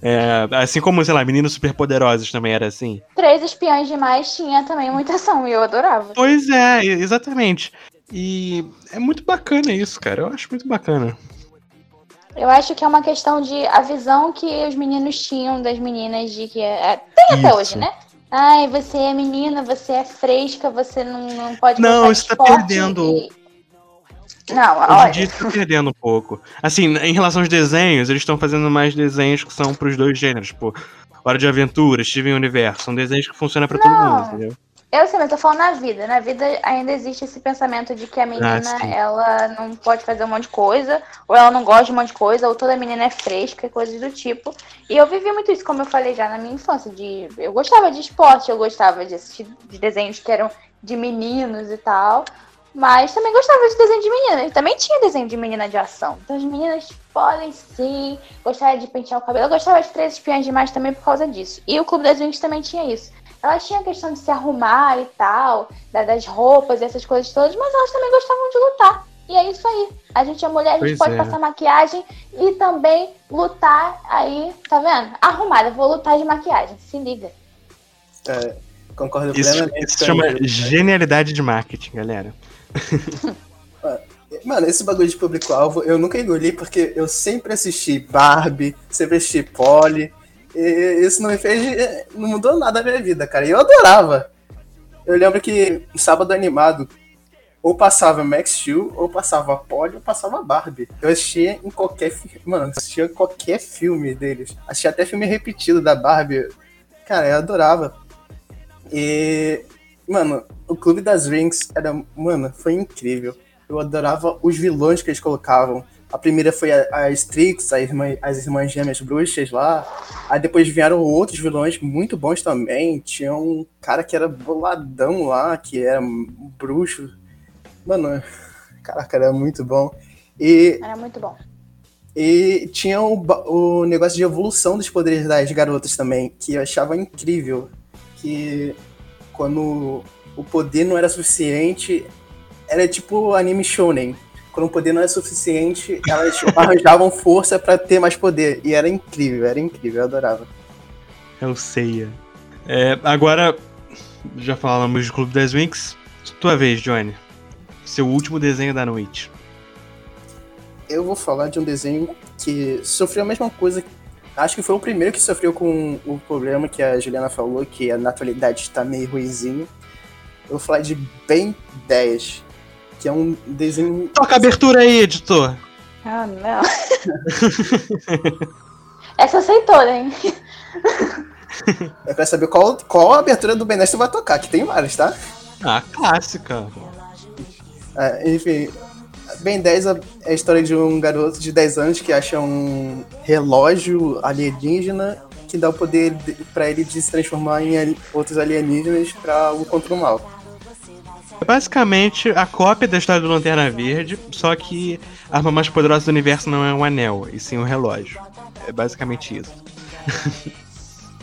É, assim como, sei lá, meninos superpoderosos também era assim. Três espiãs demais tinha também muita ação e eu adorava. Pois é, exatamente. E é muito bacana isso, cara. Eu acho muito bacana. Eu acho que é uma questão de a visão que os meninos tinham das meninas de que é, tem até Isso. hoje, né? Ai, você é menina, você é fresca, você não, não pode Não, isso tá perdendo. e- Não, Hoje olha, isso tá perdendo um pouco. Assim, em relação aos desenhos, eles estão fazendo mais desenhos que são pros dois gêneros, tipo, Hora de Aventura, Steven Universo. São desenhos que funcionam pra todo mundo, entendeu? eu sei, mas eu tô falando na vida. Na vida ainda existe esse pensamento de que a menina, Ah, ela não pode fazer um monte de coisa, ou ela não gosta de um monte de coisa, ou toda menina é fresca, e coisas do tipo. E eu vivi muito isso, como eu falei já na minha infância. De, eu gostava de esporte, eu gostava de assistir de desenhos que eram de meninos e tal. Mas também gostava de desenho de menina. E também tinha desenho de menina de ação. Então as meninas podem sim gostar de pentear o cabelo. Eu gostava de Três Espiãs Demais também por causa disso. E o Clube das Winx também tinha isso. Elas tinham a questão de se arrumar e tal, da- das roupas e essas coisas todas, mas elas também gostavam de lutar. E é isso aí. A gente é mulher, a gente Pois pode é. passar maquiagem e também lutar aí, tá vendo? Arrumada, vou lutar de maquiagem. Se liga. É, concordo Isso, plenamente. isso com chama genialidade de marketing, galera. Mano, esse bagulho de público-alvo eu nunca engoli porque eu sempre assisti Barbie, sempre assisti Polly. Isso não me fez. Não mudou nada na minha vida, cara. E eu adorava. Eu lembro que no sábado animado, ou passava Max Steel, ou passava Polly, ou passava Barbie. Eu assistia em qualquer filme. Mano, assistia qualquer filme deles. Assistia até filme repetido da Barbie. Cara, eu adorava. E. Mano, o Clube das Rings era. Mano, foi incrível. Eu adorava os vilões que eles colocavam. A primeira foi a, a Strix, a irmã- as irmãs gêmeas bruxas lá. Aí depois vieram outros vilões muito bons também. Tinha um cara que era boladão lá, que era um bruxo. Mano, caraca, era muito bom. E, Era muito bom. e tinha o, o negócio de evolução dos poderes das garotas também, que eu achava incrível. Que quando o poder não era suficiente, era tipo anime shonen. Quando o poder não era suficiente, elas arranjavam força pra ter mais poder. E era incrível, era incrível, eu adorava. É o Seiya. É, agora, já falamos de Clube das Winx. Tua vez, Johnny. Seu último desenho da noite. Eu vou falar de um desenho que sofreu a mesma coisa. Acho que foi o primeiro que sofreu com o problema que a Juliana falou, que a naturalidade está meio ruizinho. Eu vou falar de Ben 10, que é um desenho Toca a abertura aí, editor. Ah, não. Essa toda, hein? Eu quero saber qual, qual a abertura do Ben 10 tu vai tocar, que tem várias, tá? Ah, clássica. É, enfim, Ben 10 é a história de um garoto de 10 anos que acha um relógio alienígena que dá o poder de- pra ele de se transformar em outros alienígenas pra o contra o mal. É basicamente a cópia da história do Lanterna Verde, só que a arma mais poderosa do universo não é um anel, e sim um relógio. É basicamente isso.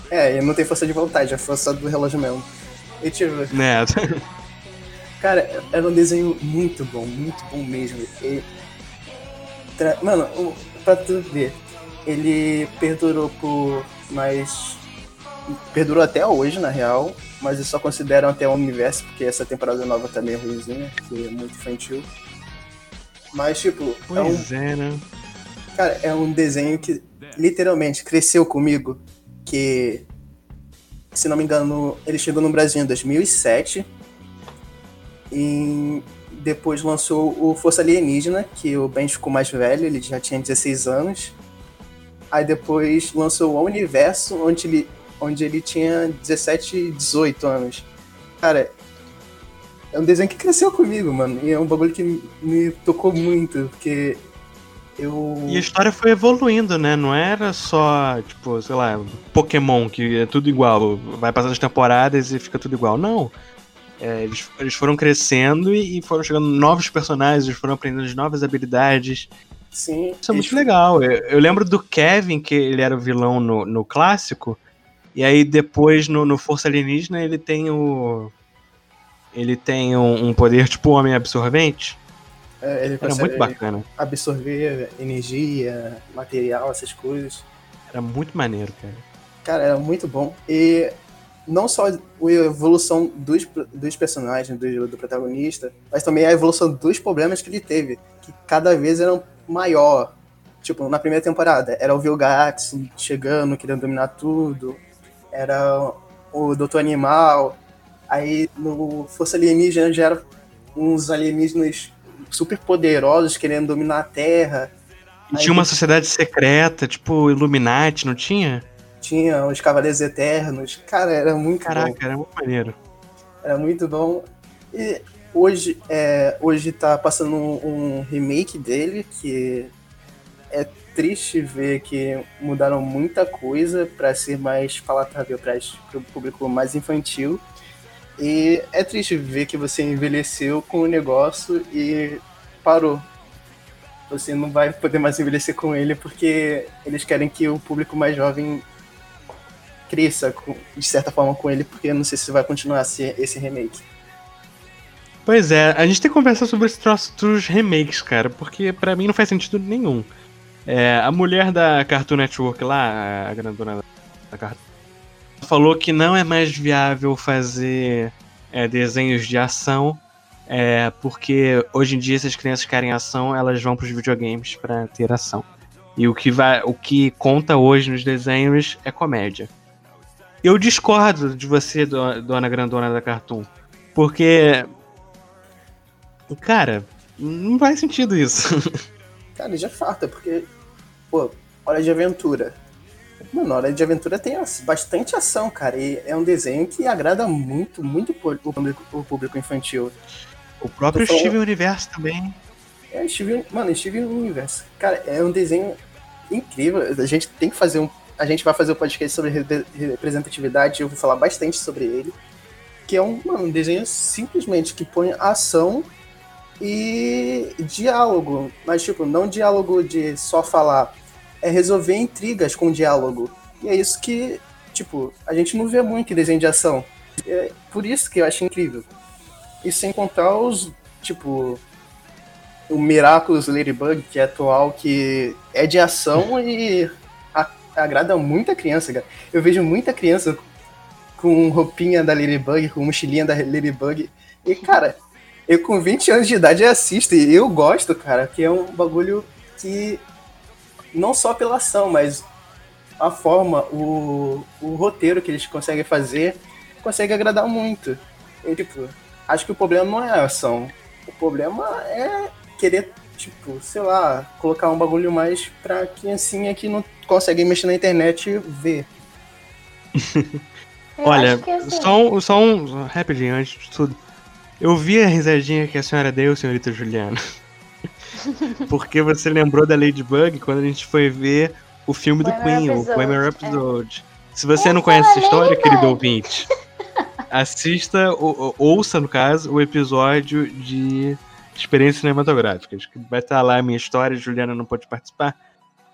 É, ele não tem força de vontade, é força do relógio mesmo. E tipo, Né? Cara, era um desenho muito bom, muito bom mesmo. E, tra- Mano, o- pra tu ver, ele perdurou por mais. Perdurou até hoje, na real, mas eles só consideram até o universo, porque essa temporada nova tá meio ruimzinha, que é muito infantil. Mas, tipo, é um, Pois é, né? cara, é um desenho que literalmente cresceu comigo, que, se não me engano, ele chegou no Brasil em 2007 e depois lançou o Força Alienígena, que o Ben ficou mais velho, ele já tinha 16 anos. Aí depois lançou o Universo, onde ele, onde ele tinha 17, 18 anos. Cara, é um desenho que cresceu comigo, mano. E é um bagulho que me tocou muito, porque eu. E a história foi evoluindo, né? Não era só, tipo, sei lá, Pokémon, que é tudo igual. Vai passando as temporadas e fica tudo igual. Não. É, eles, eles foram crescendo e, e foram chegando novos personagens, eles foram aprendendo as novas habilidades. Sim, Isso é muito legal. Eu, eu lembro do Kevin, que ele era o vilão no, no clássico. E aí depois no, no Força Alienígena ele tem o. Ele tem um, um poder tipo homem absorvente. É, ele Era muito bacana. absorver energia, material, essas coisas. Era muito maneiro, cara. Cara, era muito bom. E não só a evolução dos, dos personagens, do, do protagonista, mas também a evolução dos problemas que ele teve, que cada vez eram maior. Tipo, na primeira temporada, era o Vilgax chegando, querendo dominar tudo. Era o Doutor Animal. Aí no Força Alienígena já eram uns alienígenas super poderosos querendo dominar a Terra. E Aí tinha uma sociedade secreta, tipo Illuminati, não tinha? Tinha os Cavaleiros Eternos. Cara, era muito bom. Caraca, era muito maneiro. Era muito bom. E hoje, é, hoje tá passando um, um remake dele, que é triste ver que mudaram muita coisa para ser mais palatável para o público mais infantil. E é triste ver que você envelheceu com o negócio e parou. Você não vai poder mais envelhecer com ele porque eles querem que o público mais jovem cresça de certa forma com ele, porque eu não sei se vai continuar esse remake. Pois é, a gente tem que conversar sobre esse troço dos remakes, cara, porque pra mim não faz sentido nenhum. É, a mulher da Cartoon Network lá, a grandona da Cartoon, falou que não é mais viável fazer é, desenhos de ação, é, porque hoje em dia se as crianças querem ação, elas vão pros videogames pra ter ação. E o que, vai, o que conta hoje nos desenhos é comédia. Eu discordo de você, do- dona grandona da Cartoon, porque Cara, não faz sentido isso. Cara, já farta, porque, pô, Hora de Aventura. Mano, Hora de Aventura tem as- bastante ação, cara, e é um desenho que agrada muito, muito o público, o público infantil. O próprio falando- Steven Universo também. É, Steven, mano, Steven Universe. Cara, é um desenho incrível. A gente tem que fazer um. A gente vai fazer um podcast sobre re- representatividade, eu vou falar bastante sobre ele. Que é um, mano, um desenho simplesmente que põe ação e diálogo. Mas, tipo, não diálogo de só falar. É resolver intrigas com diálogo. E é isso que, tipo, a gente não vê muito em desenho de ação. É por isso que eu acho incrível. E sem contar os, tipo, o Miraculous Ladybug, que é atual, que é de ação e agrada muita criança, cara. Eu vejo muita criança com roupinha da Ladybug, com mochilinha da Ladybug. E, cara, eu com 20 anos de idade assisto e eu gosto, cara, que é um bagulho que não só pela ação, mas a forma, o, o roteiro que eles conseguem fazer, consegue agradar muito. E, tipo, acho que o problema não é a ação. O problema é querer, tipo, sei lá, colocar um bagulho mais pra criancinha que não consegue mexer na internet ver. Olha, assim... só, um, só um. Rapidinho, antes de tudo. Eu vi a risadinha que a senhora deu, senhorita Juliana. Porque você lembrou da Ladybug quando a gente foi ver o filme do Queen, o Poemer Episode. É. Se você não conhece essa história, querido ouvinte, assista, ou, ouça, no caso, o episódio de experiências cinematográficas. Que vai estar lá a minha história, Juliana não pode participar.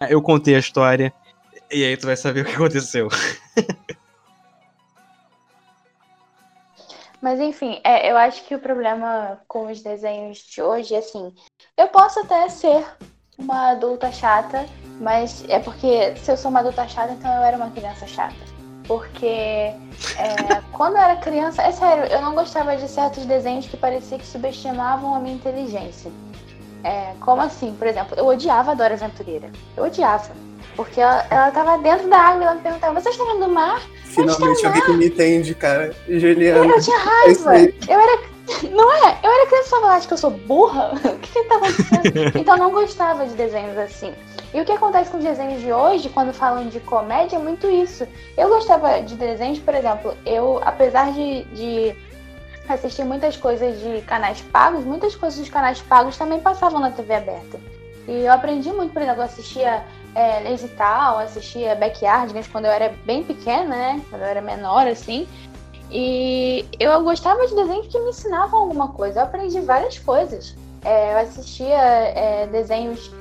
Eu contei a história, e aí tu vai saber o que aconteceu. Mas enfim, é, eu acho que o problema com os desenhos de hoje é assim, eu posso até ser uma adulta chata, mas é porque se eu sou uma adulta chata, então eu era uma criança chata. Porque é, quando eu era criança, é sério, eu não gostava de certos desenhos que parecia que subestimavam a minha inteligência. É, como assim? Por exemplo, eu odiava a Dora Aventureira. Eu odiava. Porque ela, ela tava dentro da água e ela me perguntava: Você está dentro do mar? Finalmente alguém que me entende, cara. Juliana. Eu tinha raiva. É eu era. Não é? Eu era criança e falava, acho que eu sou burra? O que que tá acontecendo? então eu não gostava de desenhos assim. E o que acontece com os desenhos de hoje, quando falam de comédia, é muito isso. Eu gostava de desenhos, por exemplo, eu, apesar de, de assistir muitas coisas de canais pagos, muitas coisas dos canais pagos também passavam na TV aberta. E eu aprendi muito, por exemplo, eu assistia é, Lazy Town, assistia Backyardigans quando eu era bem pequena, né? Quando eu era menor, assim. E eu gostava de desenhos que me ensinavam alguma coisa. Eu aprendi várias coisas. É, eu assistia é, desenhos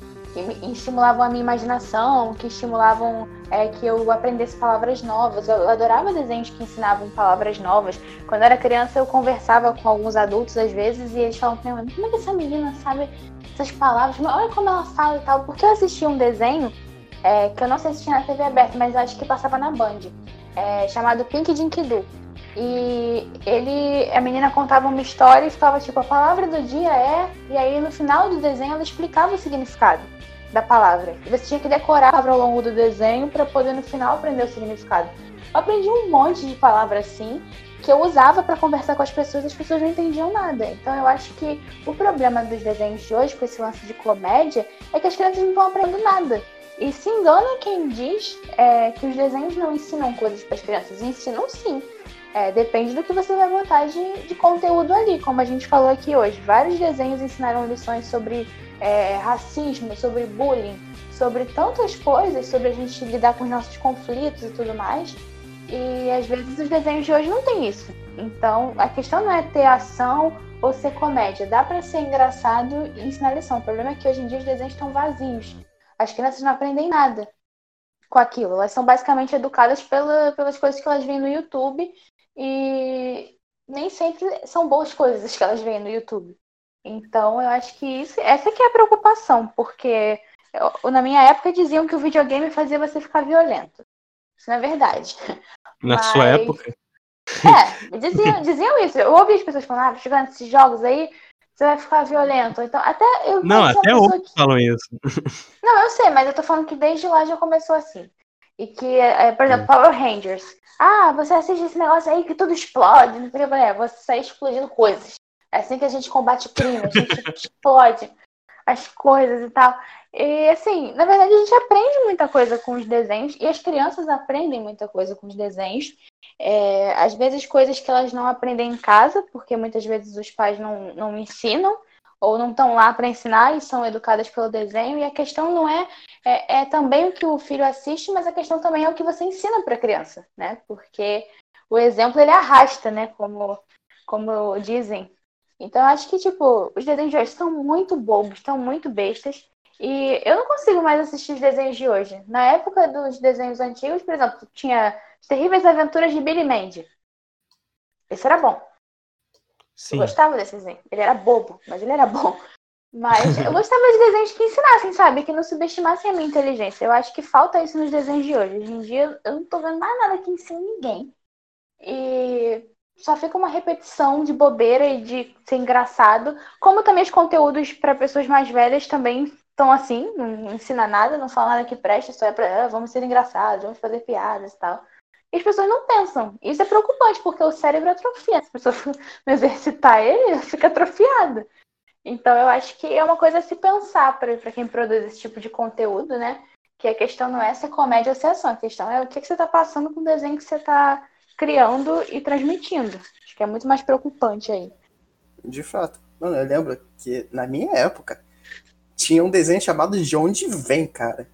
que estimulavam a minha imaginação, que estimulavam é, que eu aprendesse palavras novas. Eu adorava desenhos que ensinavam palavras novas. Quando eu era criança, eu conversava com alguns adultos às vezes e eles falavam pra mim, como é que essa menina sabe essas palavras? Olha como ela fala e tal. Porque eu assistia um desenho é, que eu não sei se tinha na TV aberta, mas acho que passava na Band, é, chamado Pink Dinkidu. E ele, a menina contava uma história e ficava tipo, a palavra do dia é. E aí no final do desenho ela explicava o significado da palavra. E você tinha que decorar a palavra ao longo do desenho para poder no final aprender o significado. Eu aprendi um monte de palavras assim que eu usava para conversar com as pessoas e as pessoas não entendiam nada. Então eu acho que o problema dos desenhos de hoje, com esse lance de comédia, é que as crianças não estão aprendendo nada. E se engana quem diz é, que os desenhos não ensinam coisas para as crianças. Ensinam sim. É, depende do que você vai botar de, de, conteúdo ali, como a gente falou aqui hoje. Vários desenhos ensinaram lições sobre é, racismo, sobre bullying, sobre tantas coisas, sobre a gente lidar com os nossos conflitos e tudo mais. E às vezes os desenhos de hoje não tem isso. Então a questão não é ter ação ou ser comédia. Dá para ser engraçado e ensinar lição. O problema é que hoje em dia os desenhos estão vazios. As crianças não aprendem nada com aquilo. Elas são basicamente educadas pela, pelas coisas que elas veem no YouTube e nem sempre são boas coisas que elas veem no YouTube. Então, eu acho que isso, essa que é a preocupação, porque eu, na minha época diziam que o videogame fazia você ficar violento. Isso não é verdade. Na Mas... sua época? É, diziam, diziam isso. Eu ouvi as pessoas falando, ah, jogando esses jogos aí, você vai ficar violento. Então, até eu. Não, até outros que... falam isso. Não, eu sei, mas eu tô falando que desde lá já começou assim. E que, é, por exemplo, Power Rangers. Ah, você assiste esse negócio aí que tudo explode. Não sei o que. É, você sai explodindo coisas. É assim que a gente combate o crime, a gente explode as coisas e tal. E assim, na verdade a gente aprende muita coisa com os desenhos e as crianças aprendem muita coisa com os desenhos. É, às vezes coisas que elas não aprendem em casa, porque muitas vezes os pais não, não ensinam ou não estão lá para ensinar e são educadas pelo desenho. E a questão não é, é, é também o que o filho assiste, mas a questão também é o que você ensina para a criança, né? Porque o exemplo ele arrasta, né? Como, como dizem. Então, eu acho que, tipo, os desenhos de hoje são muito bobos, estão muito bestas. E eu não consigo mais assistir os desenhos de hoje. Na época dos desenhos antigos, por exemplo, tinha Terríveis Aventuras de Billy Mandy. Esse era bom. Sim. Eu gostava desse desenho. Ele era bobo, mas ele era bom. Mas eu gostava de desenhos que ensinassem, sabe? Que não subestimassem a minha inteligência. Eu acho que falta isso nos desenhos de hoje. Hoje em dia eu não tô vendo mais nada que ensine ninguém. E só fica uma repetição de bobeira e de ser engraçado. Como também os conteúdos para pessoas mais velhas também estão assim, não ensina nada, não fala nada que preste, só é para ah, vamos ser engraçados, vamos fazer piadas e tal. E as pessoas não pensam. Isso é preocupante, porque o cérebro atrofia. Se a pessoa não exercitar ele, fica atrofiado. Então eu acho que é uma coisa a se pensar para quem produz esse tipo de conteúdo, né? Que a questão não é se é comédia ou se é ação, a questão é o que, que você tá passando com o desenho que você tá criando e transmitindo. Acho que é muito mais preocupante aí. De fato. Mano, eu lembro que na minha época tinha um desenho chamado De Onde Vem, cara.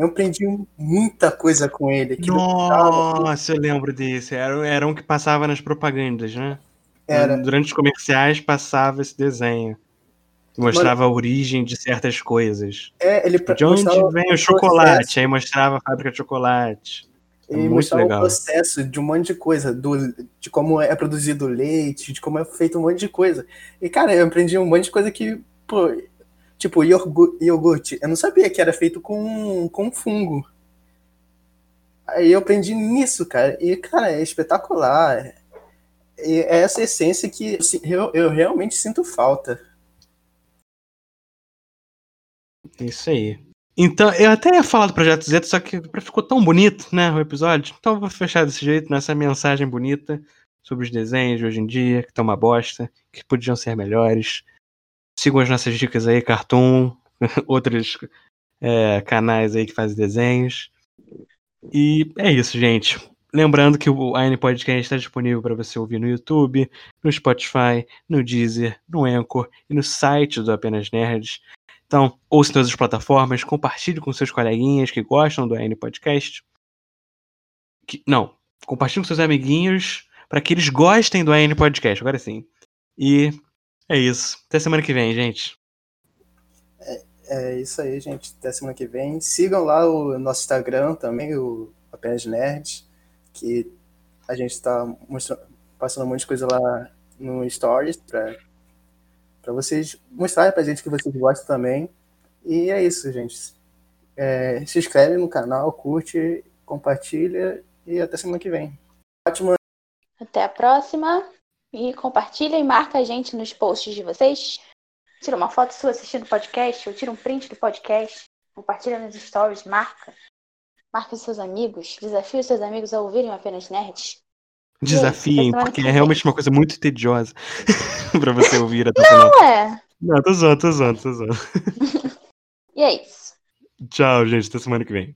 Eu aprendi muita coisa com ele. aquilo Nossa, eu lembro desse. Era, era um que passava nas propagandas, né? Era. Durante os comerciais passava esse desenho. Mostrava a origem de certas coisas. É, ele De onde vem o processo. chocolate? Aí mostrava a fábrica de chocolate. É Ele mostrava legal. o processo de um monte de coisa, do, de como é produzido o leite, de como é feito um monte de coisa. E, cara, eu aprendi um monte de coisa que, pô, tipo, iogurte. Eu não sabia que era feito com, com fungo. Aí eu aprendi nisso, cara. E, cara, é espetacular. E é essa essência que eu, eu realmente sinto falta. Isso aí. Então, eu até ia falar do Projeto Z, só que ficou tão bonito, né, o episódio. Então eu vou fechar desse jeito, nessa mensagem bonita sobre os desenhos de hoje em dia, que estão uma bosta, que podiam ser melhores. Sigam as nossas dicas aí, Cartoon, outros é, canais aí que fazem desenhos. E é isso, gente. Lembrando que o AN Podcast está disponível para você ouvir no YouTube, no Spotify, no Deezer, no Anchor e no site do Apenas Nerds. Então, ouça em todas as plataformas, compartilhe com seus coleguinhas que gostam do AN Podcast. Que- não, compartilhe com seus amiguinhos para que eles gostem do AN Podcast, agora sim. E é isso. Até semana que vem, gente. É isso aí, gente. Até semana que vem. Sigam lá o nosso Instagram também, o Apenas Nerds, que a gente está mostrando, passando um monte de coisa lá no Stories para para vocês mostrarem pra gente que vocês gostam também. E é isso, gente. É, se inscreve no canal, curte, compartilha e até semana que vem. Ótimo. Até a próxima. E compartilha e marca a gente nos posts de vocês. Tira uma foto sua assistindo o podcast, ou tira um print do podcast. Compartilha nos stories, marca. Marca os seus amigos. Desafia os seus amigos a ouvirem apenas nerds. Desafiem, porque que é realmente uma coisa muito tediosa pra você ouvir até o final. Não é. Não, tô zoando, tô zoando, tô zoando. E é isso. Tchau, gente. Até semana que vem.